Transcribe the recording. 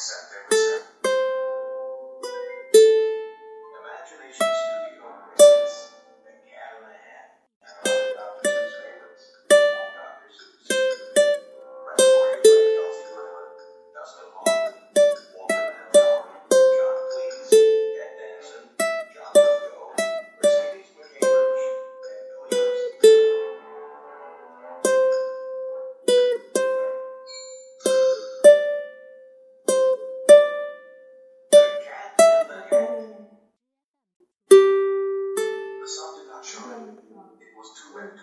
mindset. It was too late.